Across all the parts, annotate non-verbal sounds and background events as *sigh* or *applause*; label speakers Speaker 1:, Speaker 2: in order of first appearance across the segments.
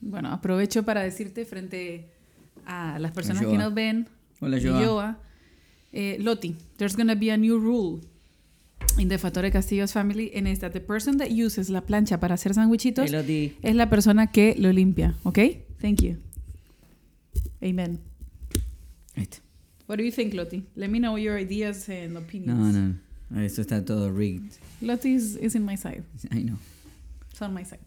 Speaker 1: Bueno, aprovecho para decirte frente a las personas que nos ven,
Speaker 2: Hola,
Speaker 1: y
Speaker 2: Joa.
Speaker 1: Joa, eh, Loti, there's gonna be a new rule in the Fatore Castillo's family, and is that the person that uses la plancha para hacer sandwichitos
Speaker 2: Hey,
Speaker 1: es la persona que lo limpia, ¿ok? Thank you. Amen.
Speaker 2: Está.
Speaker 1: What do you think, Loti? Let me know your ideas and opinions.
Speaker 2: No, no. Eso está todo rigged.
Speaker 1: Loti is, is in my side.
Speaker 2: I know.
Speaker 1: It's on my side.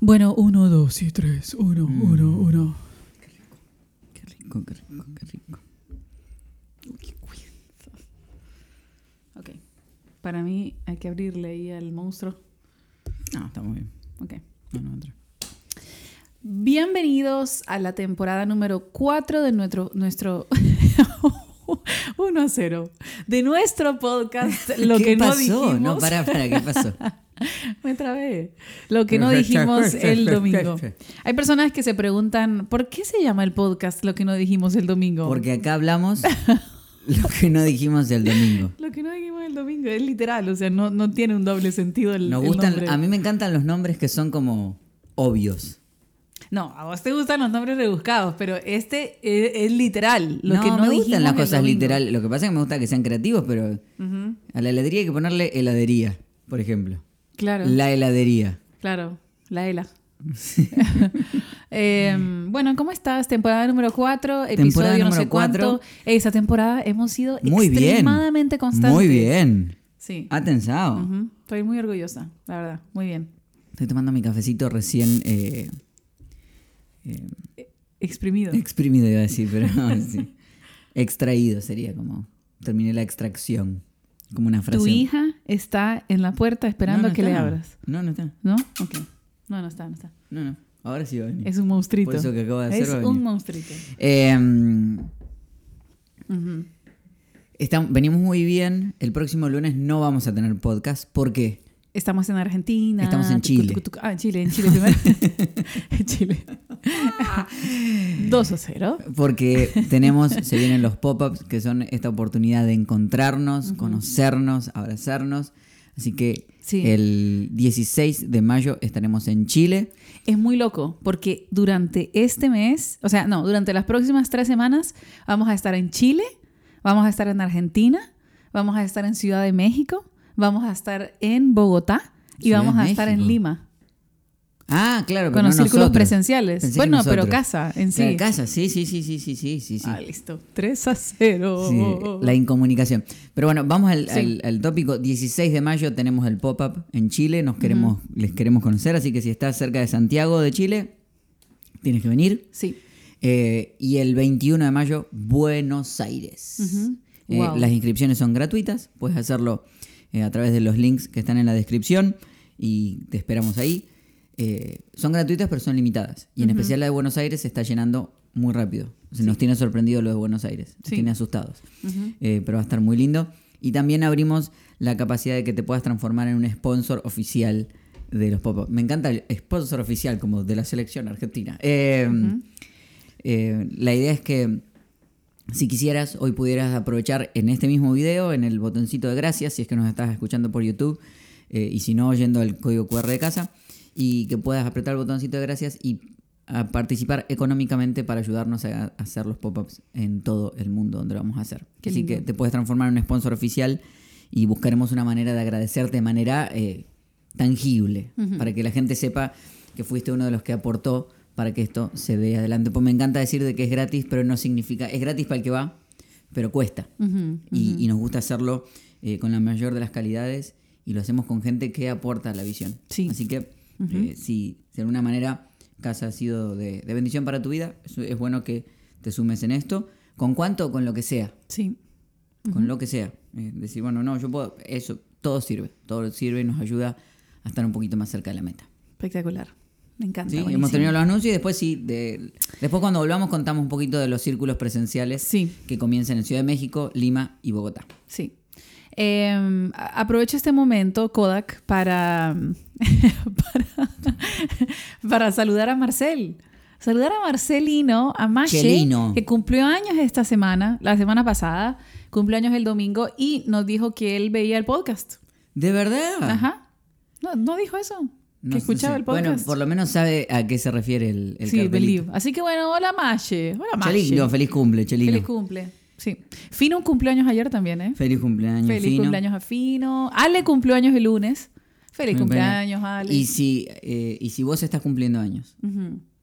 Speaker 1: Bueno, uno, dos y tres. Uno, uno, uno.
Speaker 2: Qué rico, qué rico, qué rico.
Speaker 1: Ok. Para mí hay que abrirle ahí al monstruo.
Speaker 2: No, está muy bien.
Speaker 1: Ok.
Speaker 2: No, no, otra.
Speaker 1: Bienvenidos a la temporada número 4 de nuestro... nuestro *laughs* 1 a 0. De nuestro podcast. *laughs* Lo
Speaker 2: ¿Qué
Speaker 1: que no
Speaker 2: pasó?
Speaker 1: dijimos...
Speaker 2: No, para, para, ¿qué pasó? *laughs* *laughs*
Speaker 1: Me trabé. Lo que no dijimos el domingo. Hay personas que se preguntan, ¿por qué se llama el podcast lo que no dijimos el domingo?
Speaker 2: Porque acá hablamos *laughs* lo que no dijimos el domingo. *laughs*
Speaker 1: Lo que no dijimos el domingo es literal, o sea, no, no tiene un doble sentido el,
Speaker 2: Nos
Speaker 1: el
Speaker 2: gustan,
Speaker 1: nombre.
Speaker 2: a mí me encantan los nombres que son como obvios.
Speaker 1: No, a vos te gustan los nombres rebuscados, pero este es, es literal. Lo
Speaker 2: no,
Speaker 1: que no
Speaker 2: me gustan las cosas literales. Lo que pasa es que me gusta que sean creativos, pero a la heladería hay que ponerle heladería, por ejemplo.
Speaker 1: Claro,
Speaker 2: La heladería.
Speaker 1: claro, la ELA. *laughs* Em, bueno, ¿cómo estás? Temporada número 4, episodio
Speaker 2: Temporada
Speaker 1: no
Speaker 2: número
Speaker 1: sé cuánto.
Speaker 2: cuatro.
Speaker 1: Esa temporada hemos sido
Speaker 2: Muy bien.
Speaker 1: extremadamente constantes.
Speaker 2: Muy bien.
Speaker 1: Sí.
Speaker 2: Ha tensado.
Speaker 1: Ujú, Estoy muy orgullosa, la verdad. Muy bien.
Speaker 2: Estoy tomando mi cafecito recién eh, eh,
Speaker 1: Exprimido.
Speaker 2: exprimido, iba a decir, pero no, *laughs* sí. Extraído sería como. Terminé la extracción. Como una frase.
Speaker 1: Tu hija está en la puerta esperando
Speaker 2: No, no
Speaker 1: a que le abras.
Speaker 2: No, no está.
Speaker 1: ¿No? Ok. No, no está, no está.
Speaker 2: No, no. Ahora sí va a venir.
Speaker 1: Es un monstruito.
Speaker 2: Por eso que acabo de hacer
Speaker 1: Es
Speaker 2: va a
Speaker 1: un monstruito.
Speaker 2: Eh, venimos muy bien. El próximo lunes no vamos a tener podcast. ¿Por qué?
Speaker 1: Estamos en Argentina.
Speaker 2: Estamos en
Speaker 1: tucu,
Speaker 2: Chile.
Speaker 1: tucu, tucu. Ah, en Chile, en Chile primero. *laughs* *laughs* en Chile. *laughs* 2 a 0.
Speaker 2: Porque tenemos, se vienen los pop-ups, que son esta oportunidad de encontrarnos, conocernos, abrazarnos. Así que
Speaker 1: Sí.
Speaker 2: el 16 de mayo estaremos en Chile.
Speaker 1: Es muy loco porque durante este mes, o sea, no, durante las próximas tres semanas vamos a estar en Chile, vamos a estar en Argentina, vamos a estar en Ciudad de México, vamos a estar en Bogotá y
Speaker 2: Ciudad
Speaker 1: vamos a estar en
Speaker 2: México.
Speaker 1: Lima
Speaker 2: Ah, claro,
Speaker 1: con
Speaker 2: no
Speaker 1: los círculos
Speaker 2: nosotros.
Speaker 1: presenciales.
Speaker 2: Pensé
Speaker 1: Bueno, pero casa en sí.
Speaker 2: Casa, sí, sí, sí, sí, sí, sí, sí.
Speaker 1: Ah, listo. 3 a 0.
Speaker 2: Sí, la incomunicación. Pero bueno, vamos al,
Speaker 1: Sí.
Speaker 2: al- al tópico. 16 de mayo tenemos el pop-up en Chile. Nos queremos, les queremos conocer. Así que si estás cerca de Santiago de Chile, tienes que venir.
Speaker 1: Sí.
Speaker 2: Eh, y el 21 de mayo, Buenos Aires. Eh,
Speaker 1: Wow.
Speaker 2: Las inscripciones son gratuitas. Puedes hacerlo eh, a través de los links que están en la descripción. Y te esperamos ahí. Eh, son gratuitas, pero son limitadas. Y en especial la de Buenos Aires se está llenando muy rápido. O sea, Nos tiene sorprendido lo de Buenos Aires. Nos
Speaker 1: Sí.
Speaker 2: tiene asustados. Eh, pero va a estar muy lindo. Y también abrimos la capacidad de que te puedas transformar en un sponsor oficial de los pop Me encanta el sponsor oficial como de la selección argentina. Eh, eh, la idea es que si quisieras, hoy pudieras aprovechar en este mismo video, en el botoncito de gracias, si es que nos estás escuchando por YouTube, eh, y si no, oyendo el código QR de casa, y que puedas apretar el botoncito de gracias y a participar económicamente para ayudarnos a, a hacer los pop-ups en todo el mundo donde lo vamos a hacer.
Speaker 1: Qué
Speaker 2: Así
Speaker 1: lindo.
Speaker 2: que te puedes transformar en un sponsor oficial y buscaremos una manera de agradecerte de manera eh, tangible, para que la gente sepa que fuiste uno de los que aportó para que esto se dé adelante. Pues me encanta decir de que es gratis, pero no significa, es gratis para el que va, pero cuesta. Y, y nos gusta hacerlo eh, con la mayor de las calidades y lo hacemos con gente que aporta la visión.
Speaker 1: Sí.
Speaker 2: Así que eh, si de alguna manera casa ha sido de, de bendición para tu vida, es, es bueno que te sumes en esto. ¿Con cuánto? Con lo que sea.
Speaker 1: Sí.
Speaker 2: Con lo que sea. Eh, decir, bueno, no, yo puedo, eso, todo sirve. Todo sirve y nos ayuda a estar un poquito más cerca de la meta.
Speaker 1: Espectacular. Me encanta.
Speaker 2: Sí, hemos terminado los anuncios y después sí, de- después cuando volvamos contamos un poquito de los círculos presenciales
Speaker 1: Sí.
Speaker 2: que comienzan en Ciudad de México, Lima y Bogotá.
Speaker 1: Sí. Eh, aprovecho este momento, Kodak, para, *laughs* para, para saludar a Marcel. Saludar a Marcelino, a Mashe, que cumplió años esta semana, la semana pasada, cumplió años el domingo y nos dijo que él veía el podcast.
Speaker 2: ¿De verdad?
Speaker 1: Ajá. No, no dijo eso.
Speaker 2: No
Speaker 1: que
Speaker 2: sé,
Speaker 1: escuchaba
Speaker 2: sí.
Speaker 1: el podcast.
Speaker 2: Bueno, por lo menos sabe a qué se refiere el, el
Speaker 1: sí. Así que bueno, hola Maye. Hola Maye.
Speaker 2: Chelino, feliz cumple, Chelino.
Speaker 1: Feliz cumple. Sí. Fino un cumpleaños ayer también, ¿eh?
Speaker 2: Feliz cumpleaños,
Speaker 1: Feliz
Speaker 2: Fino.
Speaker 1: cumpleaños a Fino. Ale cumplió años el lunes. Feliz
Speaker 2: Muy
Speaker 1: cumpleaños, Ale.
Speaker 2: Y si, eh, y si vos estás cumpliendo años,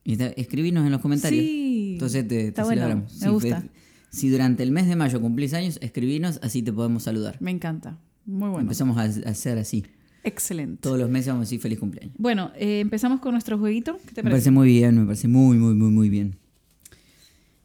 Speaker 2: está- escribinos en los comentarios.
Speaker 1: Sí.
Speaker 2: Entonces te, te
Speaker 1: Está bueno,
Speaker 2: celebramos.
Speaker 1: me
Speaker 2: Sí,
Speaker 1: gusta.
Speaker 2: fe- Si durante el mes de mayo cumplís años, escribinos, así te podemos saludar.
Speaker 1: Me encanta. Muy bueno.
Speaker 2: Empezamos a, a hacer así.
Speaker 1: Excelente.
Speaker 2: Todos los meses vamos a decir feliz cumpleaños.
Speaker 1: Bueno, eh, empezamos con nuestro jueguito. ¿Qué te
Speaker 2: Me
Speaker 1: parece?
Speaker 2: parece muy bien, me parece muy, muy, muy, muy bien.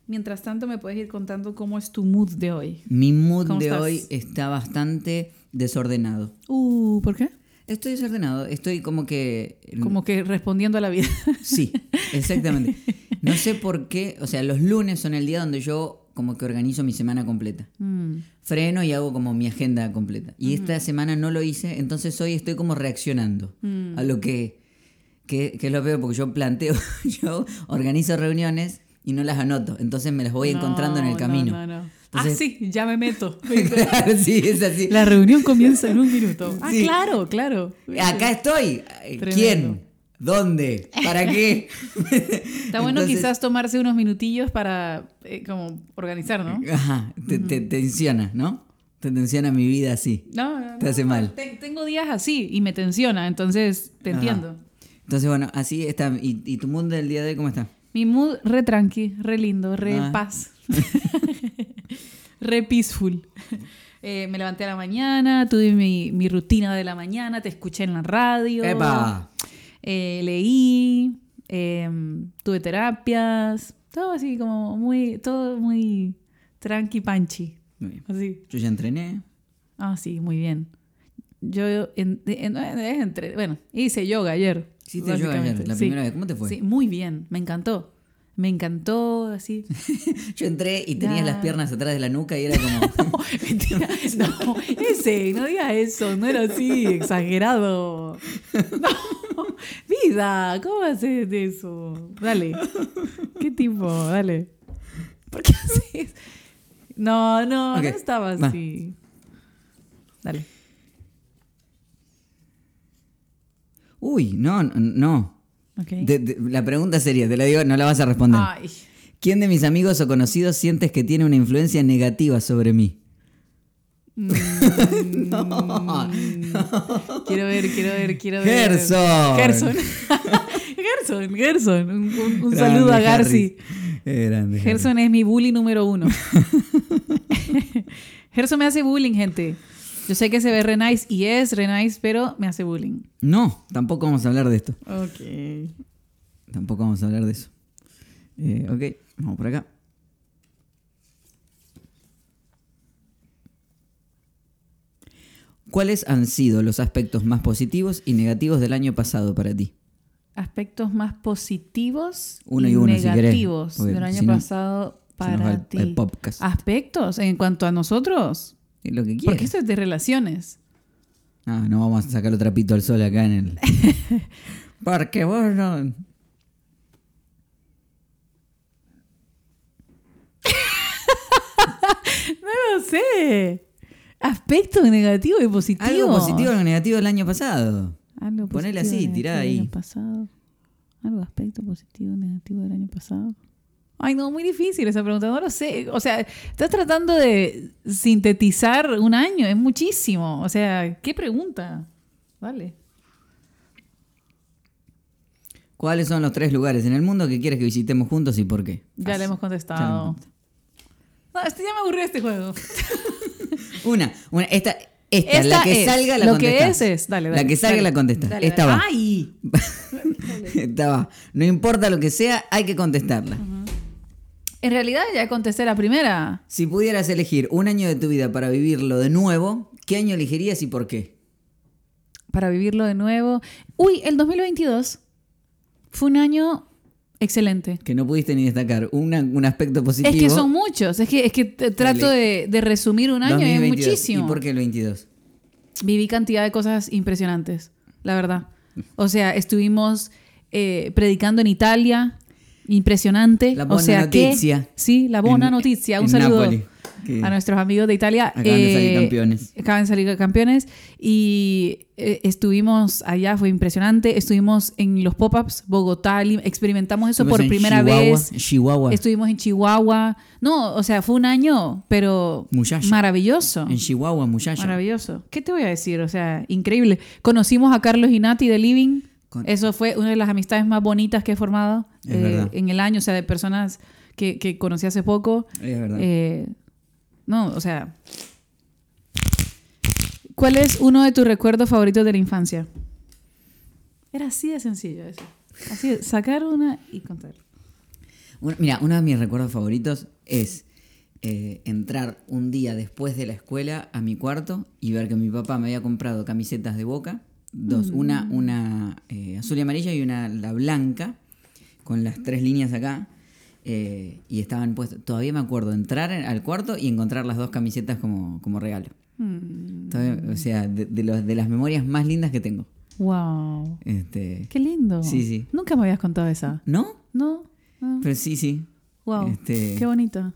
Speaker 1: Mientras tanto, me puedes ir contando cómo es tu mood de hoy.
Speaker 2: Mi mood
Speaker 1: ¿Cómo
Speaker 2: de
Speaker 1: estás?
Speaker 2: hoy está bastante desordenado.
Speaker 1: Uh, ¿por qué?
Speaker 2: Estoy desordenado, estoy como que...
Speaker 1: Como que respondiendo a la vida. *laughs*
Speaker 2: Sí, exactamente. No sé por qué, o sea, los lunes son el día donde yo como que organizo mi semana completa.
Speaker 1: Mm.
Speaker 2: Freno y hago como mi agenda completa. Y esta semana no lo hice, entonces hoy estoy como reaccionando
Speaker 1: Mm.
Speaker 2: a lo que, que, que es lo peor, porque yo planteo, *laughs* yo organizo reuniones y no las anoto, entonces me las voy encontrando en el
Speaker 1: No,
Speaker 2: camino.
Speaker 1: No, no, no.
Speaker 2: Entonces-
Speaker 1: ah, sí, ya me meto. *laughs*
Speaker 2: Claro, sí, es así.
Speaker 1: La reunión comienza en un minuto. *laughs* Ah,
Speaker 2: Sí.
Speaker 1: claro, claro.
Speaker 2: Acá estoy.
Speaker 1: Tremendo.
Speaker 2: ¿Quién? ¿Dónde? ¿Para qué?
Speaker 1: Está bueno
Speaker 2: Entonces-
Speaker 1: quizás tomarse unos minutillos para eh, como organizar, ¿no?
Speaker 2: Ajá, te, te tensiona, ¿no? Te tensiona mi vida así.
Speaker 1: No, no,
Speaker 2: Te
Speaker 1: no.
Speaker 2: hace mal.
Speaker 1: Te- tengo días así y me tensiona, entonces te
Speaker 2: Ajá.
Speaker 1: entiendo.
Speaker 2: Entonces, bueno, así está. ¿Y, y tu mundo del día de hoy cómo está?
Speaker 1: Mi mood re tranqui, re lindo, re
Speaker 2: Ah.
Speaker 1: paz. *laughs* re peaceful. *laughs* Eh, me levanté a la mañana, tuve mi, mi rutina de la mañana, te escuché en la radio.
Speaker 2: ¡Epa!
Speaker 1: Eh, leí, em, tuve terapias, todo así como muy, todo muy tranqui panchi.
Speaker 2: Muy bien.
Speaker 1: Así.
Speaker 2: Yo ya entrené.
Speaker 1: Ah, sí, muy bien. Yo en- en- en- entre- bueno, hice yoga ayer.
Speaker 2: Hiciste yoga ayer, la
Speaker 1: sí.
Speaker 2: primera vez. ¿Cómo te fue?
Speaker 1: Sí, muy bien, me encantó. Me encantó, así. *laughs*
Speaker 2: Yo entré y tenías las piernas atrás de la nuca y era como. *laughs*
Speaker 1: Mentira, *laughs* no, ese, no digas eso, no era así, exagerado. No, vida, ¿cómo haces eso? Dale. ¿Qué tipo? Dale. ¿Por qué haces? No, no, no estaba así. Dale.
Speaker 2: Uy, no, no, no.
Speaker 1: Ok.
Speaker 2: De- de- la pregunta sería, te la digo, no la vas a responder.
Speaker 1: Ay.
Speaker 2: ¿Quién de mis amigos o conocidos sientes que tiene una influencia negativa sobre mí?
Speaker 1: Mm, *laughs* Quiero ver, quiero ver, quiero ver.
Speaker 2: Gerson.
Speaker 1: Gerson. *laughs* Gerson, Gerson. Un, un- un
Speaker 2: Grande,
Speaker 1: saludo a Garci.
Speaker 2: Eh, grande.
Speaker 1: Gerson es mi bully número uno. *laughs* Gerson me hace bullying, gente. Yo sé que se ve re nice y es re nice, pero me hace bullying.
Speaker 2: No, tampoco vamos a hablar de esto.
Speaker 1: Ok.
Speaker 2: Tampoco vamos a hablar de eso. Eh, ok, vamos por acá. ¿Cuáles han sido los aspectos más positivos y negativos del año pasado para ti?
Speaker 1: Aspectos más positivos
Speaker 2: Uno
Speaker 1: y,
Speaker 2: y uno, si querés,
Speaker 1: negativos del año
Speaker 2: si no,
Speaker 1: pasado
Speaker 2: se nos va
Speaker 1: para
Speaker 2: el-
Speaker 1: ti.
Speaker 2: el podcast.
Speaker 1: Aspectos en cuanto a nosotros.
Speaker 2: Es lo que
Speaker 1: Porque esto es de relaciones.
Speaker 2: Ah, no vamos a sacar otro trapito al sol acá en el. *laughs* Porque vos no. *laughs*
Speaker 1: No lo sé. Aspectos negativos y positivos.
Speaker 2: Algo positivo o negativo del año pasado.
Speaker 1: Algo
Speaker 2: Ponele
Speaker 1: positivo,
Speaker 2: así,
Speaker 1: negativo
Speaker 2: tirá
Speaker 1: del
Speaker 2: ahí.
Speaker 1: año pasado. Algo aspecto positivo, negativo del año pasado. Ay, no, muy difícil esa pregunta. No lo sé. O sea, estás tratando de sintetizar un año. Es muchísimo. O sea, ¿qué pregunta? Vale.
Speaker 2: ¿Cuáles son los tres lugares en el mundo que quieres que visitemos juntos y por qué?
Speaker 1: Ya le hemos contestado. No, este ya me aburrió este juego. *laughs*
Speaker 2: Una, una, esta, esta,
Speaker 1: Esta
Speaker 2: la que
Speaker 1: es.
Speaker 2: salga la
Speaker 1: Lo que es es. Dale, dale.
Speaker 2: La que salga
Speaker 1: dale.
Speaker 2: la contestas.
Speaker 1: Dale,
Speaker 2: esta va.
Speaker 1: ¡Ay! *laughs*
Speaker 2: esta va. No importa lo que sea, hay que contestarla.
Speaker 1: En realidad ya contesté la primera.
Speaker 2: Si pudieras elegir un año de tu vida para vivirlo de nuevo, ¿qué año elegirías y por qué?
Speaker 1: Para vivirlo de nuevo. Uy, el 2022 fue un año excelente.
Speaker 2: Que no pudiste ni destacar. Una- un aspecto positivo.
Speaker 1: Es que son muchos. Es que, es que trato de, de resumir un año,
Speaker 2: 2022.
Speaker 1: es muchísimo.
Speaker 2: ¿Y por qué el 22?
Speaker 1: Viví cantidad de cosas impresionantes, la verdad. O sea, estuvimos eh, predicando en Italia, impresionante.
Speaker 2: La
Speaker 1: o
Speaker 2: buena
Speaker 1: sea que-
Speaker 2: noticia.
Speaker 1: sí, la buena
Speaker 2: En-
Speaker 1: noticia. Un
Speaker 2: en
Speaker 1: saludo. A nuestros amigos de Italia.
Speaker 2: acaban de salir
Speaker 1: Eh,
Speaker 2: campeones.
Speaker 1: Acaban de salir campeones y eh, estuvimos allá, fue impresionante. Estuvimos en los pop-ups, Bogotá, experimentamos eso
Speaker 2: Estuvimos
Speaker 1: por
Speaker 2: en
Speaker 1: primera
Speaker 2: Chihuahua,
Speaker 1: vez.
Speaker 2: Chihuahua.
Speaker 1: Estuvimos en Chihuahua. No, o sea, fue un año, pero
Speaker 2: Muchacha.
Speaker 1: maravilloso.
Speaker 2: En Chihuahua, muchacha.
Speaker 1: Maravilloso. ¿Qué te voy a decir? O sea, increíble. Conocimos a Carlos Inati de Living.
Speaker 2: Con-
Speaker 1: Eso fue una de las amistades más bonitas que he formado eh, en el año, o sea, de personas que, que conocí hace poco.
Speaker 2: Es verdad.
Speaker 1: Eh, no, o sea. ¿Cuál es uno de tus recuerdos favoritos de la infancia? Era así de sencillo eso. Así de sacar una y contar.
Speaker 2: Mira, uno de mis recuerdos favoritos es eh, entrar un día después de la escuela a mi cuarto y ver que mi papá me había comprado camisetas de boca, dos, una, una eh, azul y amarilla y una la blanca, con las tres líneas acá. eh, y estaban puestas. Todavía me acuerdo entrar al cuarto y encontrar las dos camisetas como, como regalo.
Speaker 1: Mm,
Speaker 2: Todavía- o sea, de, de los- de las memorias más lindas que tengo.
Speaker 1: wow.
Speaker 2: Este,
Speaker 1: Qué lindo.
Speaker 2: Sí, sí.
Speaker 1: Nunca me habías contado esa.
Speaker 2: ¿No?
Speaker 1: No. no.
Speaker 2: Pero sí, sí.
Speaker 1: Wow.
Speaker 2: Este-
Speaker 1: Qué bonito.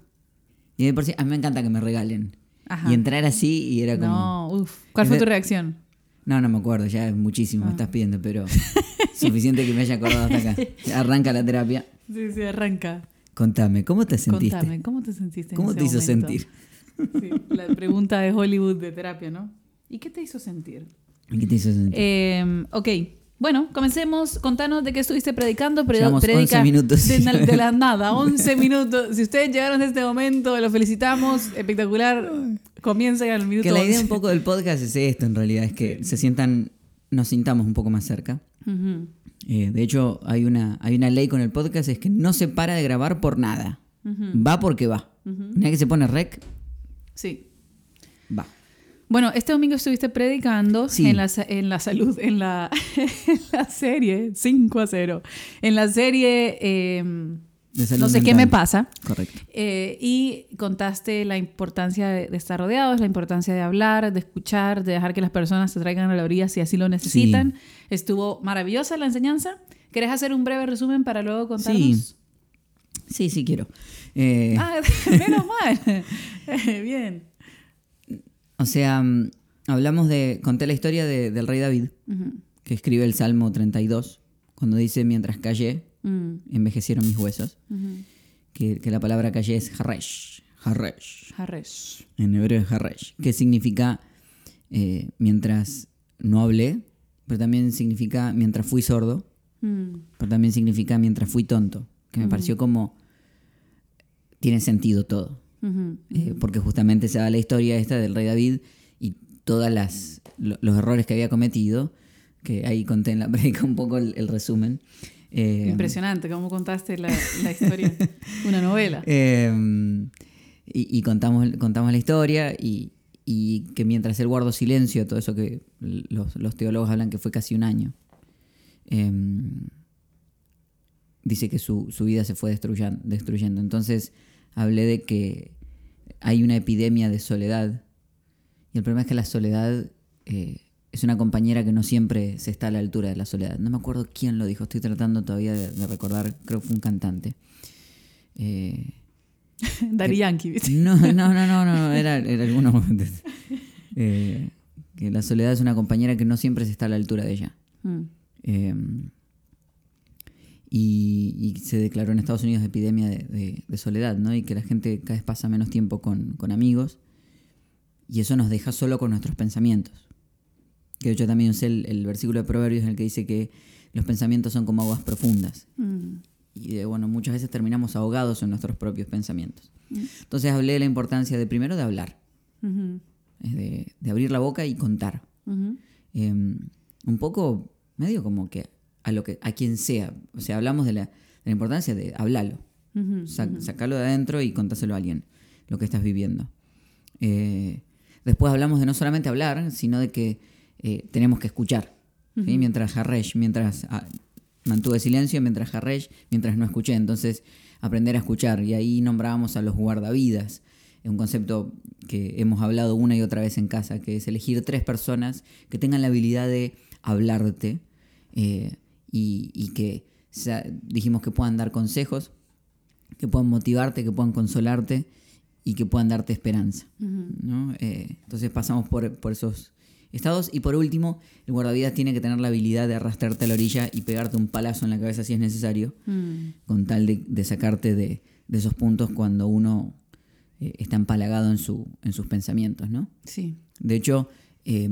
Speaker 2: Y de por sí, a mí me encanta que me regalen.
Speaker 1: Ajá.
Speaker 2: Y entrar así y era como...
Speaker 1: No, uf. ¿Cuál fue tu reacción?
Speaker 2: No, no me acuerdo, ya es muchísimo,
Speaker 1: Ah.
Speaker 2: me estás pidiendo, pero *laughs* suficiente que me haya acordado hasta acá. Arranca la terapia.
Speaker 1: Sí, sí, arranca.
Speaker 2: Contame, ¿cómo te sentiste?
Speaker 1: Contame, ¿cómo te sentiste? en
Speaker 2: ¿Cómo
Speaker 1: ese
Speaker 2: te hizo
Speaker 1: momento?
Speaker 2: sentir?
Speaker 1: Sí, la pregunta de Hollywood de terapia, ¿no? ¿Y qué te hizo sentir?
Speaker 2: ¿Qué te hizo sentir?
Speaker 1: Eh, ok, bueno, comencemos. Contanos de qué estuviste predicando. Predi-
Speaker 2: Llevamos
Speaker 1: predica
Speaker 2: 11 minutos.
Speaker 1: De, de la nada, 11 *laughs* minutos. Si ustedes llegaron a este momento, los felicitamos. Espectacular. Comiencen al minuto
Speaker 2: que la idea
Speaker 1: 11.
Speaker 2: un poco del podcast es esto, en realidad, es que se sientan, nos sintamos un poco más cerca. Eh, de hecho, hay una, hay una ley con el podcast, es que no se para de grabar por nada. Va porque va.
Speaker 1: ujú.
Speaker 2: Una vez que se pone rec,
Speaker 1: Sí.
Speaker 2: va.
Speaker 1: Bueno, este domingo estuviste predicando
Speaker 2: Sí.
Speaker 1: en, la, en la salud, en la, *laughs* en la serie 5 a 0. En la serie eh, No sé qué me pasa.
Speaker 2: Correcto.
Speaker 1: Eh, y contaste la importancia de, de estar rodeados, la importancia de hablar, de escuchar, de dejar que las personas te traigan a la orilla si así lo necesitan. Estuvo maravillosa la enseñanza. ¿Querés hacer un breve resumen para luego contarnos?
Speaker 2: Sí. Sí, sí quiero. Eh,
Speaker 1: Ah, *laughs* menos *laughs* mal. *laughs* Bien.
Speaker 2: O sea, mm, hablamos de. Conté la historia de- del rey David, que escribe el Salmo 32, cuando dice: Mientras callé,
Speaker 1: Mm,
Speaker 2: envejecieron mis huesos. Que, que la palabra callé es haresh. Haresh.
Speaker 1: Harresh.
Speaker 2: En hebreo es haresh. Que significa eh, mientras no hablé, pero también significa mientras fui sordo,
Speaker 1: Mm,
Speaker 2: pero también significa mientras fui tonto. Que me pareció como. Tiene sentido todo. Eh, porque justamente se da la historia esta del rey David y todas las lo- los errores que había cometido, que ahí conté en la *laughs* predica un poco el, el resumen. Eh,
Speaker 1: Impresionante cómo contaste la, la historia. *laughs* Una novela.
Speaker 2: eh, y, y contamos, contamos la historia y, y que mientras él guardó silencio, todo eso que los, los teólogos hablan que fue casi un año, eh, dice que su, su vida se fue destruyan- destruyendo. Entonces hablé de que hay una epidemia de soledad. Y el problema es que la soledad eh, es una compañera que no siempre se está a la altura de la soledad. No me acuerdo quién lo dijo, estoy tratando todavía de, de recordar, creo que fue un cantante. Eh, *laughs*
Speaker 1: Daddy Yankee, ¿viste?
Speaker 2: no, no, no, no, no, era, era alguno. *laughs* Eh, que la soledad es una compañera que no siempre se está a la altura de ella.
Speaker 1: Mm,
Speaker 2: Eh, y, y se declaró en Estados Unidos epidemia de, de- de soledad, ¿no? Y que la gente cada vez pasa menos tiempo con, con amigos. Y eso nos deja solo con nuestros pensamientos. Que de hecho también usé el, el versículo de Proverbios en el que dice que los pensamientos son como aguas profundas.
Speaker 1: mm,
Speaker 2: Y eh, bueno, muchas veces terminamos ahogados en nuestros propios pensamientos.
Speaker 1: Mm.
Speaker 2: Entonces hablé de la importancia de primero de hablar, es de, de abrir la boca y contar. Eh, un poco medio como que a lo que a quien sea. O sea, hablamos de la, de la importancia de hablarlo. Sacarlo de adentro y contáselo a alguien, lo que estás viviendo. Eh, después hablamos de no solamente hablar, sino de que eh, tenemos que escuchar. ¿sí? Mientras Haresh, mientras ah, mantuve silencio, mientras Haresh, mientras no escuché. Entonces, aprender a escuchar. Y ahí nombrábamos a los guardavidas. Es un concepto que hemos hablado una y otra vez en casa, que es elegir tres personas que tengan la habilidad de hablarte eh, y, y que dijimos que puedan dar consejos, que puedan motivarte, que puedan consolarte y que puedan darte esperanza. Eh, entonces pasamos por, por esos estados. Y por último, el guardavidas tiene que tener la habilidad de arrastrarte a la orilla y pegarte un palazo en la cabeza si es necesario,
Speaker 1: Mm.
Speaker 2: con tal de, de sacarte de, de esos puntos cuando uno eh, está empalagado en, su, en sus pensamientos. ¿no?
Speaker 1: Sí.
Speaker 2: De hecho, eh,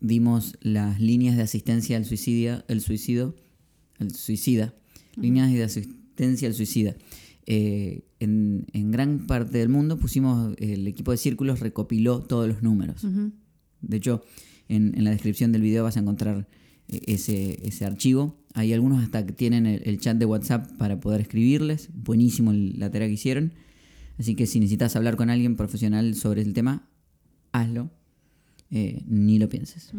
Speaker 2: dimos las líneas de asistencia al suicidio, el suicidio, el suicida, líneas de asistencia al suicida. Eh, en, en gran parte del mundo pusimos, el equipo de círculos recopiló todos los números. De hecho, en, en la descripción del video vas a encontrar eh, ese, ese archivo. Hay algunos hasta que tienen el, el chat de WhatsApp para poder escribirles. Buenísimo la tarea que hicieron. Así que si necesitas hablar con alguien profesional sobre el tema, hazlo. Eh, ni lo pienses.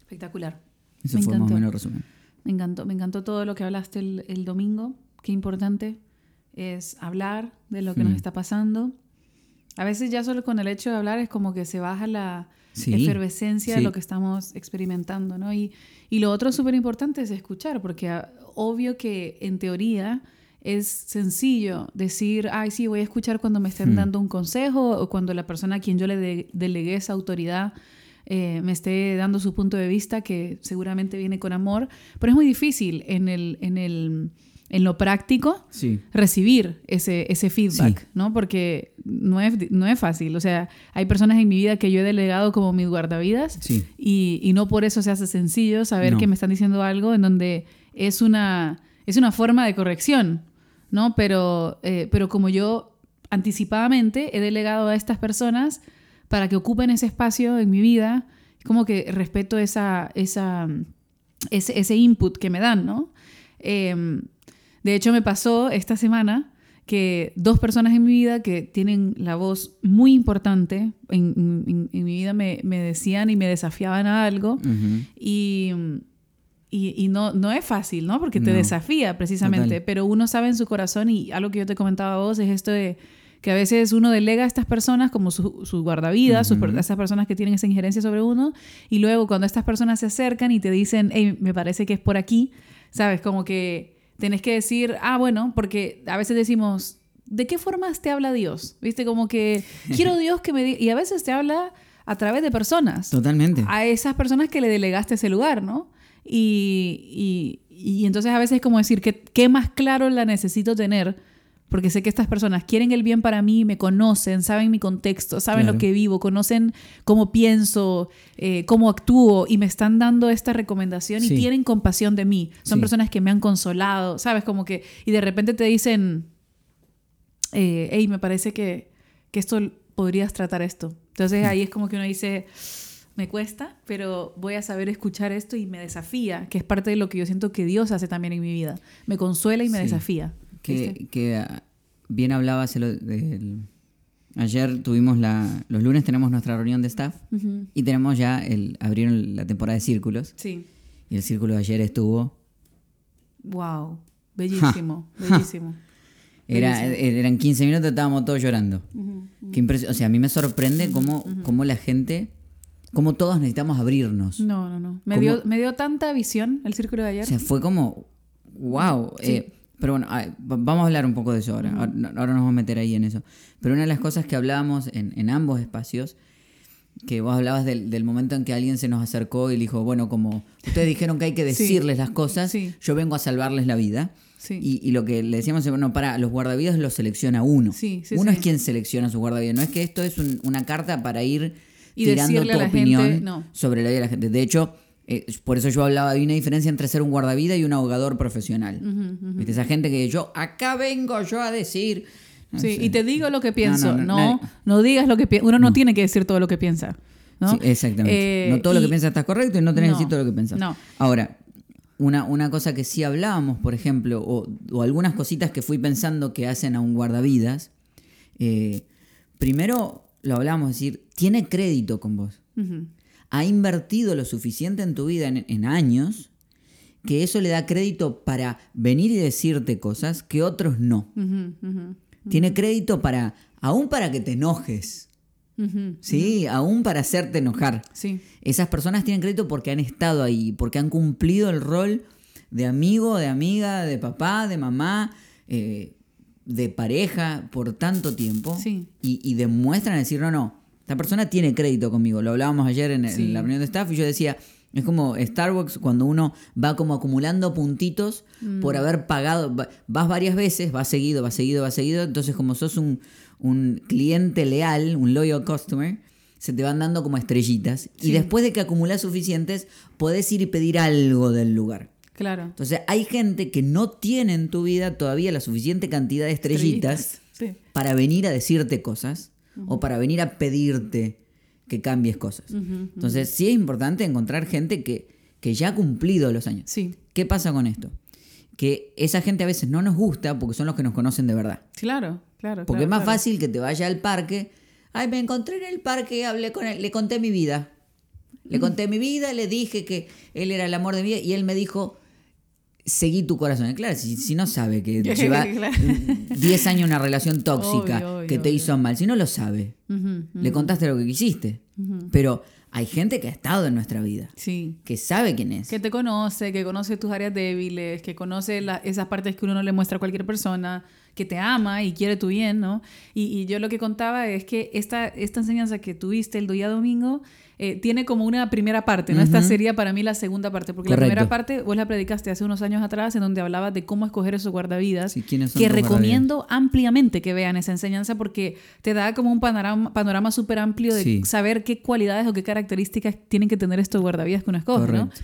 Speaker 1: Espectacular.
Speaker 2: Ese
Speaker 1: Me
Speaker 2: fue más o
Speaker 1: encantó.
Speaker 2: menos el resumen.
Speaker 1: Me encantó, me encantó todo lo que hablaste el, el domingo. Qué importante es hablar de lo que nos
Speaker 2: Mm.
Speaker 1: está pasando. A veces ya solo con el hecho de hablar es como que se baja la
Speaker 2: Sí.
Speaker 1: efervescencia de lo que estamos experimentando, ¿no? Y, y lo otro súper importante es escuchar, porque ah, obvio que en teoría es sencillo decir, ay, sí, voy a escuchar cuando me estén
Speaker 2: Hmm.
Speaker 1: dando un consejo o cuando la persona a quien yo le de- delegué esa autoridad eh, me esté dando su punto de vista, que seguramente viene con amor, pero es muy difícil en, el, en, el, en lo práctico
Speaker 2: Sí.
Speaker 1: recibir ese, ese feedback,
Speaker 2: Sí.
Speaker 1: ¿no? Porque no es, no es fácil. O sea, hay personas en mi vida que yo he delegado como mis guardavidas
Speaker 2: Sí.
Speaker 1: y, y no por eso se hace sencillo saber
Speaker 2: No.
Speaker 1: que me están diciendo algo en donde es una, es una forma de corrección, ¿no? Pero, eh, pero como yo anticipadamente he delegado a estas personas para que ocupen ese espacio en mi vida, como que respeto esa, esa, ese, ese input que me dan, ¿no? Em, de hecho, me pasó esta semana que dos personas en mi vida que tienen la voz muy importante en, en- en mi vida me, me decían y me desafiaban a algo y, y, y no, no es fácil, ¿no? Porque te
Speaker 2: No.
Speaker 1: desafía precisamente,
Speaker 2: Total.
Speaker 1: pero uno sabe en su corazón y algo que yo te comentaba a vos es esto de que a veces uno delega a estas personas como su, su guardavidas, sus per-
Speaker 2: Ujú.
Speaker 1: esas personas que tienen esa injerencia sobre uno, y luego cuando estas personas se acercan y te dicen, hey, me parece que es por aquí, ¿sabes? Como que tenés que decir, ah, bueno, porque a veces decimos, ¿de qué formas te habla Dios? ¿Viste? Como que quiero Dios que me diga, y a veces te habla a través de personas
Speaker 2: Totalmente.
Speaker 1: a esas personas que le delegaste ese lugar, ¿no? Y, y- y entonces a veces es como decir, ¿qué, ¿qué más claro la necesito tener? Porque sé que estas personas quieren el bien para mí, me conocen, saben mi contexto, saben
Speaker 2: Claro.
Speaker 1: lo que vivo, conocen cómo pienso, eh, cómo actúo y me están dando esta recomendación
Speaker 2: Sí.
Speaker 1: y tienen compasión de mí. Son
Speaker 2: Sí.
Speaker 1: personas que me han consolado, ¿sabes? Como que, y de repente te dicen, eh, hey, me parece que, que esto podrías tratar esto. Entonces ahí es como que uno dice, me cuesta, pero voy a saber escuchar esto y me desafía, que es parte de lo que yo siento que Dios hace también en mi vida. Me consuela y me
Speaker 2: Sí.
Speaker 1: desafía.
Speaker 2: Que, que, bien hablabas el- del- ayer tuvimos la los lunes tenemos nuestra reunión de staff y tenemos ya el abrieron la temporada de círculos
Speaker 1: Sí.
Speaker 2: y el círculo de ayer estuvo
Speaker 1: Wow. Bellísimo, *laughs* bellísimo.
Speaker 2: era, eh, eran 15 minutos estábamos todos llorando. Qué impresi- o sea a mí me sorprende cómo, cómo la gente cómo todos necesitamos abrirnos
Speaker 1: No, no, no. Me dio, me dio tanta visión el círculo de ayer.
Speaker 2: o sea fue como wow
Speaker 1: Sí.
Speaker 2: Pero bueno va- vamos a hablar un poco de eso ahora ahora no- ahora nos vamos a meter ahí en eso pero una de las cosas que hablábamos en, en ambos espacios que vos hablabas del, del momento en que alguien se nos acercó y dijo, bueno, como ustedes dijeron que hay que
Speaker 1: Sí.
Speaker 2: decirles las cosas,
Speaker 1: Sí.
Speaker 2: yo vengo a salvarles la vida.
Speaker 1: Sí.
Speaker 2: Y, y lo que le decíamos bueno, para, los guardavidas los selecciona uno. Uno es quien selecciona su guardavidas. No es que esto es un- una carta para ir
Speaker 1: Y
Speaker 2: tirando
Speaker 1: a
Speaker 2: tu opinión
Speaker 1: gente, no.
Speaker 2: sobre la vida de la gente. De hecho, eh, por eso yo hablaba de una diferencia entre ser un guardavida y un ahogador profesional. ¿Viste? Esa gente que yo, acá vengo yo a decir... no
Speaker 1: Sí,
Speaker 2: sé.
Speaker 1: y te digo lo que pienso.
Speaker 2: no,
Speaker 1: No, digas lo que piensa. Uno no, tiene que decir todo lo que piensa. ¿no?
Speaker 2: Sí, exactamente.
Speaker 1: Eh,
Speaker 2: no todo lo que piensas está correcto y no tenés que decir todo lo que pensás.
Speaker 1: no.
Speaker 2: Ahora, una, una cosa que sí hablábamos, por ejemplo, o, o algunas cositas que fui pensando que hacen a un guardavidas, eh, primero lo hablábamos, es decir, tiene crédito con vos. Ha invertido lo suficiente en tu vida en, en años que eso le da crédito para venir y decirte cosas que otros no. Tiene crédito para, aún para que te enojes. ¿sí? Aún para hacerte enojar.
Speaker 1: Sí.
Speaker 2: Esas personas tienen crédito porque han estado ahí, porque han cumplido el rol de amigo, de amiga, de papá, de mamá, eh, de pareja por tanto tiempo
Speaker 1: Sí.
Speaker 2: y, y demuestran decir, no, no, esta persona tiene crédito conmigo. Lo hablábamos ayer en,
Speaker 1: Sí.
Speaker 2: la reunión de staff y yo decía, es como Starbucks cuando uno va como acumulando puntitos
Speaker 1: Mm.
Speaker 2: por haber pagado, va- vas varias veces, vas seguido, vas seguido, vas seguido, entonces como sos un, un cliente leal, un loyal customer, se te van dando como estrellitas y después de que acumulas suficientes, podés ir y pedir algo del lugar.
Speaker 1: Claro.
Speaker 2: Entonces hay gente que no tiene en tu vida todavía la suficiente cantidad de estrellitas
Speaker 1: Sí.
Speaker 2: para venir a decirte cosas o para venir a pedirte que cambies cosas. Entonces sí es importante encontrar gente que, que ya ha cumplido los años.
Speaker 1: Sí.
Speaker 2: ¿Qué pasa con esto? Que esa gente a veces no nos gusta porque son los que nos conocen de verdad.
Speaker 1: Claro, claro.
Speaker 2: Porque
Speaker 1: claro,
Speaker 2: es más
Speaker 1: claro.
Speaker 2: fácil que te vaya al parque. Ay, me encontré en el parque, hablé con él, le conté mi vida. Le conté mi vida, le dije que él era el amor de mi vida y él me dijo, seguí tu corazón. Claro, si, si no sabe que *laughs* lleva
Speaker 1: Claro.
Speaker 2: 10 años una relación tóxica
Speaker 1: Obvio, obvio,
Speaker 2: que te
Speaker 1: obvio.
Speaker 2: hizo mal, si no lo sabe, le contaste lo que quisiste. Pero hay gente que ha estado en nuestra vida,
Speaker 1: Sí.
Speaker 2: que sabe quién es.
Speaker 1: Que te conoce, que conoce tus áreas débiles, que conoce la- esas partes que uno no le muestra a cualquier persona, que te ama y quiere tu bien, ¿no? Y, y yo lo que contaba es que esta, esta enseñanza que tuviste el día domingo eh, tiene como una primera parte, ¿no? Esta
Speaker 2: Ujú.
Speaker 1: sería para mí la segunda parte, porque
Speaker 2: Correcto.
Speaker 1: la primera parte vos la predicaste hace unos años atrás en donde hablabas de cómo escoger esos guardavidas,
Speaker 2: Sí, ¿quiénes son
Speaker 1: que recomiendo ampliamente que vean esa enseñanza porque te da como un panorama, panorama súper amplio de
Speaker 2: Sí.
Speaker 1: saber qué cualidades o qué características tienen que tener estos guardavidas que uno escoge, ¿no?
Speaker 2: Correcto.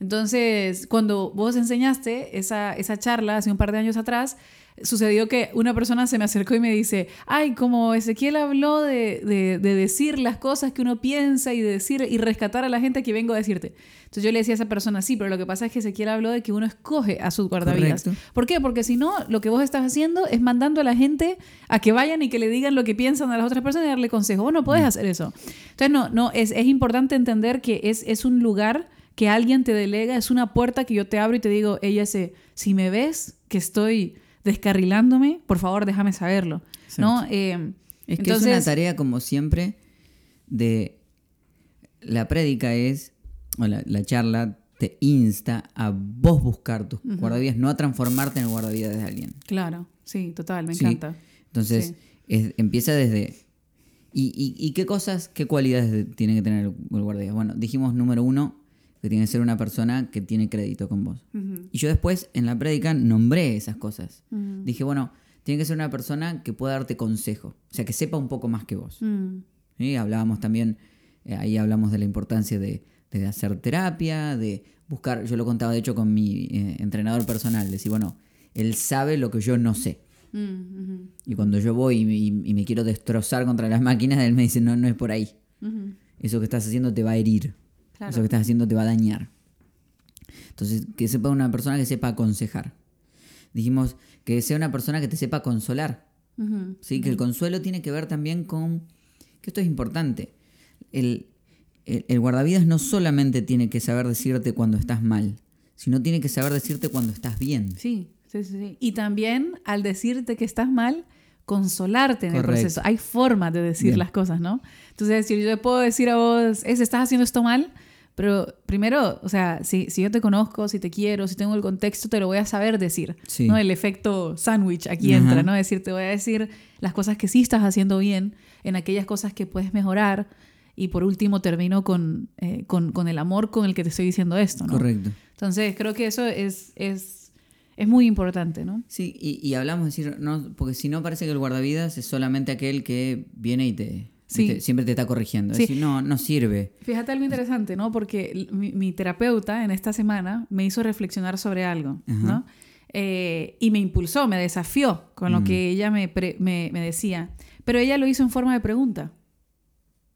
Speaker 1: Entonces, cuando vos enseñaste esa, esa charla hace un par de años atrás, sucedió que una persona se me acercó y me dice, ay, como Ezequiel habló de, de- de decir las cosas que uno piensa y de decir y rescatar a la gente que vengo a decirte. Entonces yo le decía a esa persona, sí, pero lo que pasa es que Ezequiel habló de que uno escoge a sus guardavidas.
Speaker 2: Correcto.
Speaker 1: ¿Por qué? Porque si no, lo que vos estás haciendo es mandando a la gente a que vayan y que le digan lo que piensan a las otras personas y darle consejo. Vos no podés hacer eso. Entonces, no, no, es, es importante entender que es, es un lugar que alguien te delega, es una puerta que yo te abro y te digo, ella se, si me ves que estoy descarrilándome, por favor déjame saberlo. ¿no? Eh,
Speaker 2: Es que es
Speaker 1: entonces,
Speaker 2: una tarea, como siempre, de. La prédica es. O la, la charla te insta a vos buscar tus guardavidas, no a transformarte en el guardavidas de alguien.
Speaker 1: Claro, sí, total, me
Speaker 2: Sí.
Speaker 1: encanta.
Speaker 2: Entonces,
Speaker 1: Sí.
Speaker 2: es- empieza desde. Y, y- y qué cosas, qué cualidades de- tiene que tener el, el guardavidas? Bueno, dijimos número uno, que tiene que ser una persona que tiene crédito con vos. Y yo después, en la prédica, nombré esas cosas. Dije, bueno, tiene que ser una persona que pueda darte consejo, o sea, que sepa un poco más que vos. ¿sí? Hablábamos también, eh, ahí hablamos de la importancia de, de hacer terapia, de buscar, yo lo contaba de hecho con mi eh, entrenador personal, decir, bueno, él sabe lo que yo no sé. Y cuando yo voy y, me- y- y me quiero destrozar contra las máquinas, él me dice, no, no es por ahí. Eso que estás haciendo te va a herir.
Speaker 1: Claro.
Speaker 2: Eso que estás haciendo te va a dañar. Entonces, que sepa una persona que sepa aconsejar. Dijimos que sea una persona que te sepa consolar. ¿sí? Que el consuelo tiene que ver también con, que esto es importante, el, el, el guardavidas no solamente tiene que saber decirte cuando estás mal, sino tiene que saber decirte cuando estás bien.
Speaker 1: Sí, sí, sí. Y también al decirte que estás mal, consolarte en el
Speaker 2: Correcto.
Speaker 1: proceso. Hay formas de decir
Speaker 2: Bien.
Speaker 1: las cosas, ¿no? Entonces, si yo puedo decir a vos, es, estás haciendo esto mal, pero primero, o sea, si, si yo te conozco, si te quiero, si tengo el contexto, te lo voy a saber decir.
Speaker 2: Sí.
Speaker 1: ¿no? El efecto sándwich aquí
Speaker 2: Ajá.
Speaker 1: entra, ¿no? Es decir, te voy a decir las cosas que sí estás haciendo bien, en aquellas cosas que puedes mejorar. Y por último, termino con, eh, con, con el amor con el que te estoy diciendo esto, ¿no?
Speaker 2: Correcto.
Speaker 1: Entonces, creo que eso es, es, es muy importante, ¿no?
Speaker 2: Sí, y, y hablamos de decir, no, porque si no parece que el guardavidas es solamente aquel que viene y te,
Speaker 1: Sí.
Speaker 2: siempre te está corrigiendo.
Speaker 1: Sí.
Speaker 2: Es decir, no, no sirve.
Speaker 1: Fíjate algo interesante, ¿no? Porque mi, mi terapeuta en esta semana me hizo reflexionar sobre algo, ¿no? Eh, y me impulsó, me desafió con lo
Speaker 2: Mm.
Speaker 1: que ella me, pre- me, me decía. Pero ella lo hizo en forma de pregunta.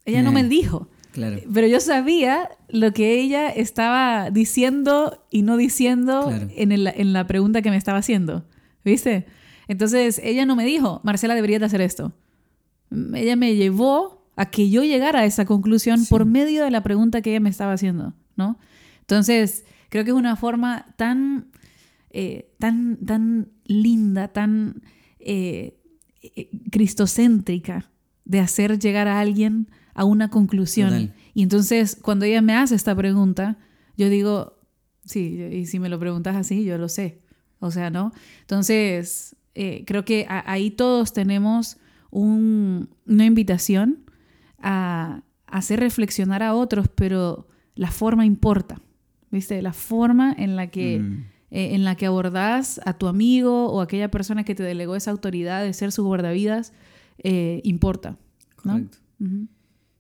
Speaker 1: Ella no
Speaker 2: Eh.
Speaker 1: me dijo,
Speaker 2: Claro.
Speaker 1: pero yo sabía lo que ella estaba diciendo y no diciendo
Speaker 2: Claro.
Speaker 1: en, el- en la pregunta que me estaba haciendo. ¿Viste? Entonces ella no me dijo, Marcela, deberías de hacer esto. Ella me llevó a que yo llegara a esa conclusión
Speaker 2: Sí.
Speaker 1: por medio de la pregunta que ella me estaba haciendo, ¿no? Entonces, creo que es una forma tan, eh, tan, tan linda, tan eh, eh, cristocéntrica de hacer llegar a alguien a una conclusión.
Speaker 2: Total.
Speaker 1: Y entonces, cuando ella me hace esta pregunta, yo digo, sí, y si me lo preguntas así, yo lo sé. O sea, ¿no? Entonces, eh, creo que ahí todos tenemos un- una invitación a, a hacer reflexionar a otros, pero la forma importa, ¿viste? La forma en la que,
Speaker 2: Mm.
Speaker 1: eh, en la que abordás a tu amigo o aquella persona que te delegó esa autoridad de ser su guardavidas eh, importa, ¿no?
Speaker 2: Correcto.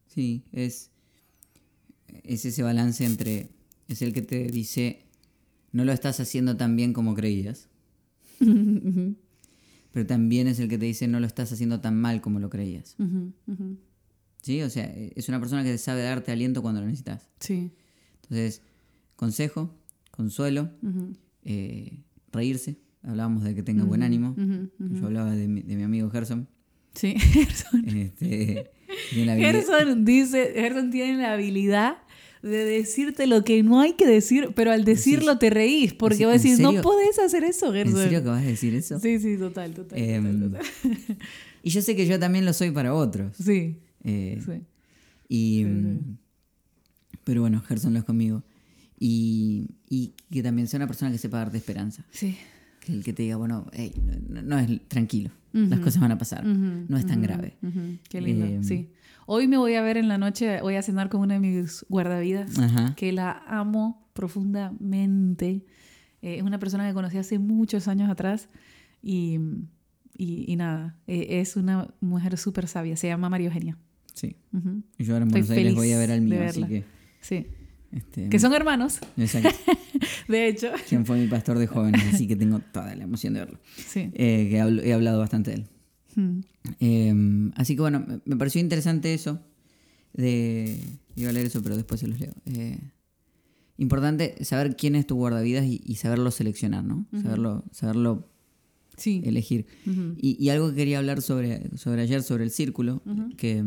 Speaker 2: Sí, es, es ese balance entre, es el que te dice, no lo estás haciendo tan bien como creías, *laughs* pero también es el que te dice, no lo estás haciendo tan mal como lo creías. ¿Sí? O sea, es una persona que sabe darte aliento cuando lo necesitas.
Speaker 1: Sí.
Speaker 2: Entonces, consejo, consuelo, eh, reírse. Hablábamos de que tenga buen ánimo. Yo hablaba de mi, de mi amigo Gerson.
Speaker 1: Sí, *laughs* Gerson.
Speaker 2: Este,
Speaker 1: Gerson dice, Gerson tiene la habilidad de decirte lo que no hay que decir, pero al decirlo te reís, porque
Speaker 2: Sí,
Speaker 1: vos
Speaker 2: ¿en
Speaker 1: decís, no podés hacer eso,
Speaker 2: ¿En
Speaker 1: Gerson.
Speaker 2: serio que vas a decir eso?
Speaker 1: Sí, sí, total, total.
Speaker 2: Em,
Speaker 1: total, total. *laughs*
Speaker 2: Y yo sé que yo también lo soy para otros.
Speaker 1: Sí,
Speaker 2: Eh,
Speaker 1: sí.
Speaker 2: Y,
Speaker 1: Sí,
Speaker 2: mm, Pero bueno, Gerson lo es conmigo. Y, y que también sea una persona que sepa darte esperanza.
Speaker 1: Sí.
Speaker 2: Que el que te diga, bueno, hey, no, no es tranquilo, las cosas van a pasar, no es tan grave.
Speaker 1: Qué lindo,
Speaker 2: Em,
Speaker 1: sí. Hoy me voy a ver en la noche, voy a cenar con una de mis guardavidas,
Speaker 2: Ajá.
Speaker 1: que la amo profundamente. Eh, es una persona que conocí hace muchos años atrás y, y, y nada, eh, es una mujer súper sabia, se llama María Eugenia.
Speaker 2: Sí.
Speaker 1: Ujú.
Speaker 2: Y yo ahora en Buenos Aires voy a ver al mío, así que.
Speaker 1: Sí,
Speaker 2: Este,
Speaker 1: que son hermanos,
Speaker 2: exacto. *laughs*
Speaker 1: de hecho.
Speaker 2: quien fue mi pastor de jóvenes, así que tengo toda la emoción de verlo.
Speaker 1: Sí.
Speaker 2: Eh, que he hablado bastante de él.
Speaker 1: Mm.
Speaker 2: Eh, así que bueno, me- pareció interesante eso. De, iba a leer eso, pero después se los leo. Eh, importante saber quién es tu guardavidas y, y saberlo seleccionar, ¿no? Saberlo, saberlo
Speaker 1: Sí.
Speaker 2: elegir. Y, y algo que quería hablar sobre, sobre ayer, sobre el círculo, que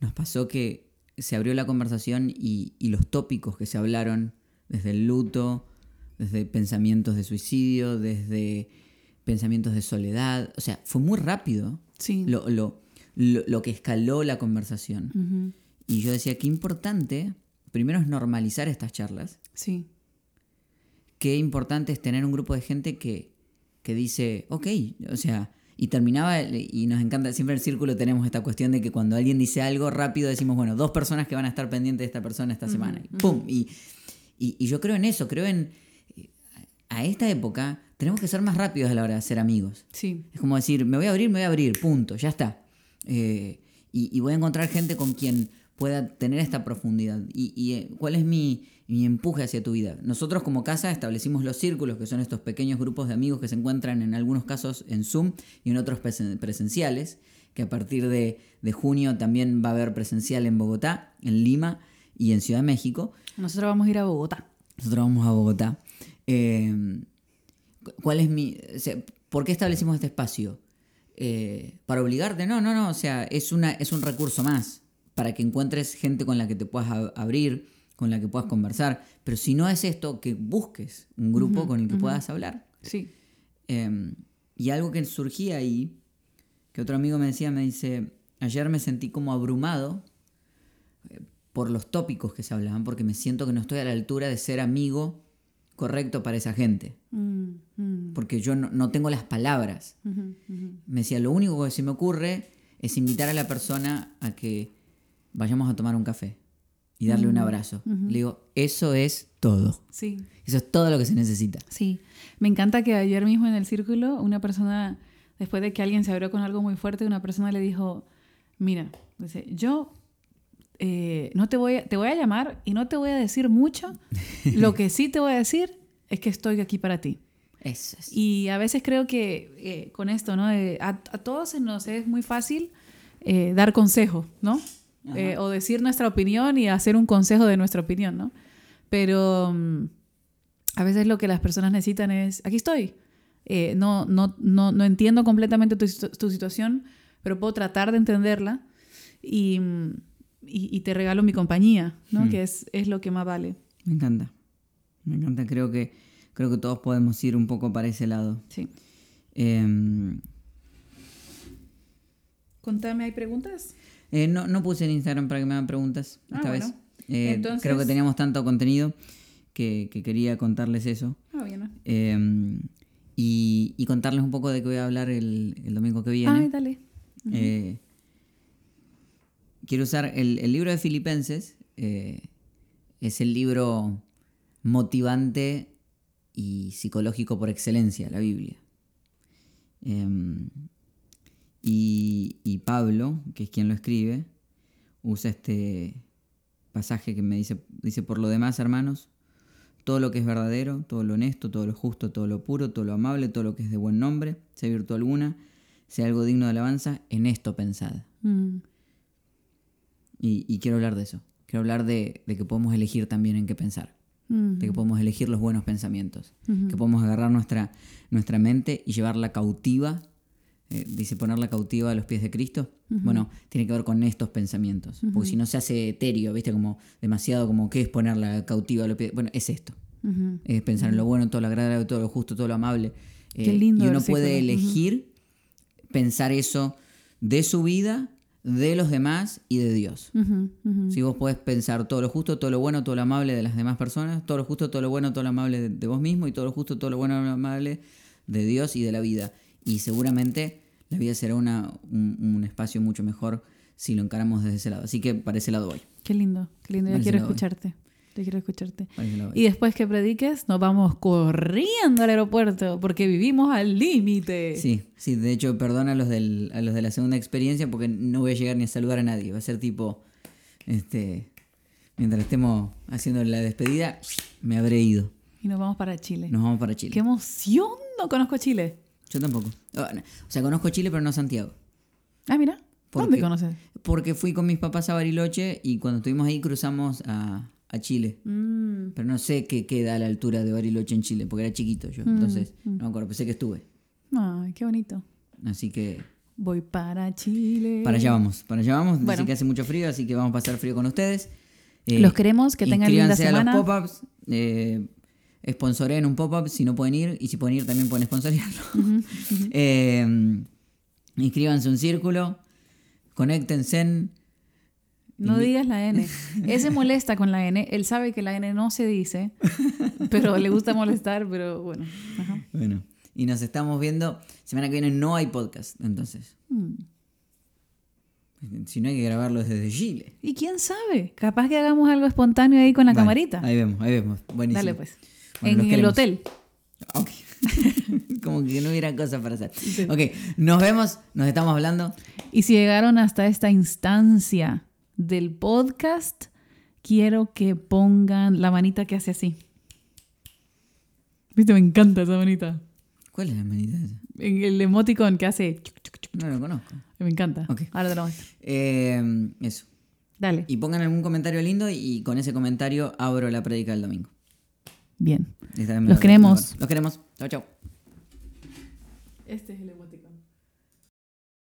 Speaker 2: nos pasó que se abrió la conversación y, y los tópicos que se hablaron, desde el luto, desde pensamientos de suicidio, desde pensamientos de soledad, o sea, fue muy rápido
Speaker 1: Sí.
Speaker 2: lo, lo, lo, lo que escaló la conversación. Y yo decía, qué importante, primero es normalizar estas charlas,
Speaker 1: Sí.
Speaker 2: qué importante es tener un grupo de gente que, que dice, ok, o sea, y terminaba, y nos encanta, siempre en el círculo tenemos esta cuestión de que cuando alguien dice algo rápido decimos, bueno, dos personas que van a estar pendientes de esta persona esta semana, y ¡pum! Y, y, y yo creo en eso, creo en, a esta época tenemos que ser más rápidos a la hora de ser amigos.
Speaker 1: Sí.
Speaker 2: Es como decir, me voy a abrir, me voy a abrir, punto, ya está. Eh, y, y voy a encontrar gente con quien pueda tener esta profundidad. ¿Y, y, eh, cuál es mi, mi empuje hacia tu vida? Nosotros como casa establecimos los círculos, que son estos pequeños grupos de amigos que se encuentran en algunos casos en Zoom y en otros presen- presenciales, que a partir de, de junio también va a haber presencial en Bogotá, en Lima y en Ciudad de México.
Speaker 1: Nosotros vamos a ir a Bogotá.
Speaker 2: Nosotros vamos a Bogotá. Eh, cu- ¿Cuál es mi. o sea, ¿Por qué establecimos este espacio? Eh, ¿Para obligarte? No, no, no. O sea, es, una, es un recurso más. Para que encuentres gente con la que te puedas abrir, con la que puedas conversar. Pero si no es esto, que busques un grupo con el que puedas hablar.
Speaker 1: Sí.
Speaker 2: Eh, y algo que surgía ahí, que otro amigo me decía, me dice, ayer me sentí como abrumado eh, por los tópicos que se hablaban, porque me siento que no estoy a la altura de ser amigo correcto para esa gente,
Speaker 1: Mm, mm,
Speaker 2: porque yo no, no tengo las palabras. Me decía, lo único que se me ocurre es invitar a la persona a que vayamos a tomar un café y darle un abrazo. Le digo, eso es todo.
Speaker 1: Sí.
Speaker 2: Eso es todo lo que se necesita.
Speaker 1: Sí, me encanta que ayer mismo en el círculo una persona, después de que alguien se abrió con algo muy fuerte, una persona le dijo, mira, dice, yo eh, no te voy, a, te voy a llamar y no te voy a decir mucho, *laughs* lo que sí te voy a decir es que estoy aquí para ti.
Speaker 2: Eso es.
Speaker 1: Y a veces creo que eh, con esto, ¿no? A, a todos nos es muy fácil eh, dar consejo, ¿no? O decir nuestra opinión y hacer un consejo de nuestra opinión, ¿no? Pero mm, a veces lo que las personas necesitan es, aquí estoy. No, no, no, no entiendo completamente tu situación, pero puedo tratar de entenderla y, mm, y, y te regalo mi compañía, ¿no?
Speaker 2: Hmm.
Speaker 1: Que es, es lo que más vale.
Speaker 2: Me encanta. Me encanta. Creo que, creo que todos podemos ir un poco para ese lado.
Speaker 1: Sí.
Speaker 2: Eh,
Speaker 1: Contame, ¿hay preguntas?
Speaker 2: eh, no, no puse en Instagram para que me hagan preguntas
Speaker 1: Ah,
Speaker 2: esta
Speaker 1: bueno.
Speaker 2: vez. Eh,
Speaker 1: Entonces-
Speaker 2: Creo que teníamos tanto contenido que, que quería contarles eso.
Speaker 1: Ah, bien.
Speaker 2: Eh, y, y contarles un poco de qué voy a hablar el, el domingo que viene.
Speaker 1: Ay, dale.
Speaker 2: Eh, quiero usar el, libro de Filipenses. eh, es el libro motivante y psicológico por excelencia, la Biblia. Em, y, y Pablo, que es quien lo escribe, usa este pasaje que me dice, dice, por lo demás, hermanos, todo lo que es verdadero, todo lo honesto, todo lo justo, todo lo puro, todo lo amable, todo lo que es de buen nombre, sea virtud alguna, sea algo digno de alabanza, en esto pensad.
Speaker 1: Mm.
Speaker 2: Y, y quiero hablar de eso. Quiero hablar de, de que podemos elegir también en qué pensar. De que podemos elegir los buenos pensamientos. Que podemos agarrar nuestra, nuestra mente y llevarla cautiva. eh, dice ponerla cautiva a los pies de Cristo. Bueno, tiene que ver con estos pensamientos. Porque si no se hace etéreo, ¿viste? Como demasiado como, ¿qué es ponerla cautiva a los pies? Bueno, es esto. Es pensar en lo bueno, todo lo agradable, todo lo justo, todo lo amable. Eh,
Speaker 1: Qué lindo
Speaker 2: Y uno
Speaker 1: versículo.
Speaker 2: puede elegir pensar eso de su vida, de los demás y de Dios. Si vos podés pensar todo lo justo, todo lo bueno, todo lo amable de las demás personas, todo lo justo, todo lo bueno, todo lo amable de, de vos mismo y todo lo justo, todo lo bueno, todo lo amable de Dios y de la vida. Y seguramente la vida será una, un, un espacio mucho mejor si lo encaramos desde ese lado. Así que para ese lado voy.
Speaker 1: Qué lindo, qué lindo. Yo quiero
Speaker 2: voy.
Speaker 1: Yo quiero escucharte. Y después que prediques, nos vamos corriendo al aeropuerto porque vivimos al límite.
Speaker 2: Sí, sí, de hecho, perdona a los, del, a los de la segunda experiencia porque no voy a llegar ni a saludar a nadie. Va a ser tipo, este, mientras estemos haciendo la despedida, me habré ido.
Speaker 1: Y nos vamos para Chile.
Speaker 2: Nos vamos para Chile.
Speaker 1: ¡Qué emoción! No conozco Chile.
Speaker 2: Yo tampoco. Ah. O sea, conozco Chile, pero no Santiago.
Speaker 1: Ah, mira.
Speaker 2: ¿Por
Speaker 1: ¿Dónde conoces?
Speaker 2: Porque fui con mis papás a Bariloche y cuando estuvimos ahí cruzamos a, a Chile.
Speaker 1: Mm,
Speaker 2: Pero no sé qué queda a la altura de Bariloche en Chile, porque era chiquito yo. Entonces, no me acuerdo, pensé que estuve.
Speaker 1: Ay, qué bonito.
Speaker 2: Así que
Speaker 1: Voy para Chile.
Speaker 2: para allá vamos, para allá vamos. Dice
Speaker 1: Bueno.
Speaker 2: que hace mucho frío, así que vamos a pasar frío con ustedes. Eh,
Speaker 1: Los queremos, que tengan linda
Speaker 2: inscríbanse a
Speaker 1: semana.
Speaker 2: los pop-ups. Eh, sponsoren un pop-up si no pueden ir. Y si pueden ir, también pueden sponsorearlo. *laughs* Eh, inscríbanse a un círculo. Conéctense.
Speaker 1: No digas la N. Él se molesta con la N. Él sabe que la N no se dice, pero le gusta molestar, pero bueno. Ajá.
Speaker 2: Bueno, y nos estamos viendo. Semana que viene no hay podcast, entonces.
Speaker 1: Mm.
Speaker 2: Si no hay que grabarlo desde Chile.
Speaker 1: Y quién sabe, capaz que hagamos algo espontáneo ahí con la
Speaker 2: Vale,
Speaker 1: camarita.
Speaker 2: Ahí vemos, ahí vemos. Buenísimo.
Speaker 1: Dale pues.
Speaker 2: Bueno,
Speaker 1: en el hotel.
Speaker 2: Ok. *laughs* Como que no hubiera cosas para hacer. Ok, nos vemos, nos estamos hablando.
Speaker 1: Y si llegaron hasta esta instancia del podcast, quiero que pongan la manita que hace así. Viste, me encanta esa manita.
Speaker 2: ¿Cuál es la manita esa?
Speaker 1: El emoticon que hace.
Speaker 2: No lo conozco.
Speaker 1: Me encanta. Ahora te lo muestro.
Speaker 2: Eh, eso.
Speaker 1: Dale.
Speaker 2: Y pongan algún comentario lindo y con ese comentario abro la predica del domingo.
Speaker 1: Bien. Los
Speaker 2: lo-
Speaker 1: queremos.
Speaker 2: Los queremos. Chao, chao.
Speaker 1: Este es el emoticon.